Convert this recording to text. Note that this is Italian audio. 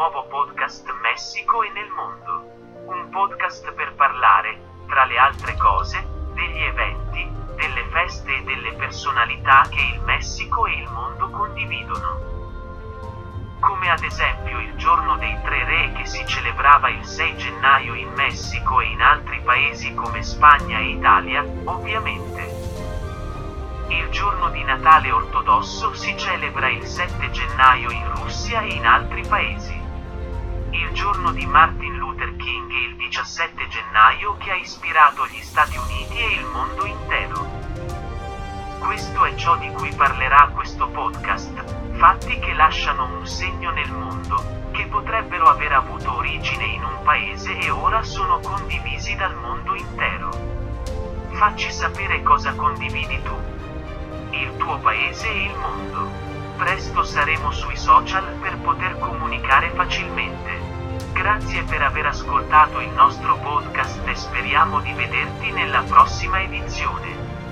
nuovo podcast Messico e nel mondo. Un podcast per parlare, tra le altre cose, degli eventi, delle feste e delle personalità che il Messico e il mondo condividono. Come ad esempio il giorno dei tre re che si celebrava il 6 gennaio in Messico e in altri paesi come Spagna e Italia, ovviamente. Il giorno di Natale ortodosso si celebra il 7 gennaio in Russia e in altri paesi. Giorno di Martin Luther King è il 17 gennaio che ha ispirato gli Stati Uniti e il mondo intero. Questo è ciò di cui parlerà questo podcast, fatti che lasciano un segno nel mondo, che potrebbero aver avuto origine in un paese e ora sono condivisi dal mondo intero. Facci sapere cosa condividi tu, il tuo paese e il mondo. Presto saremo sui social per poter comunicare facilmente. Grazie per aver ascoltato il nostro podcast e speriamo di vederti nella prossima edizione.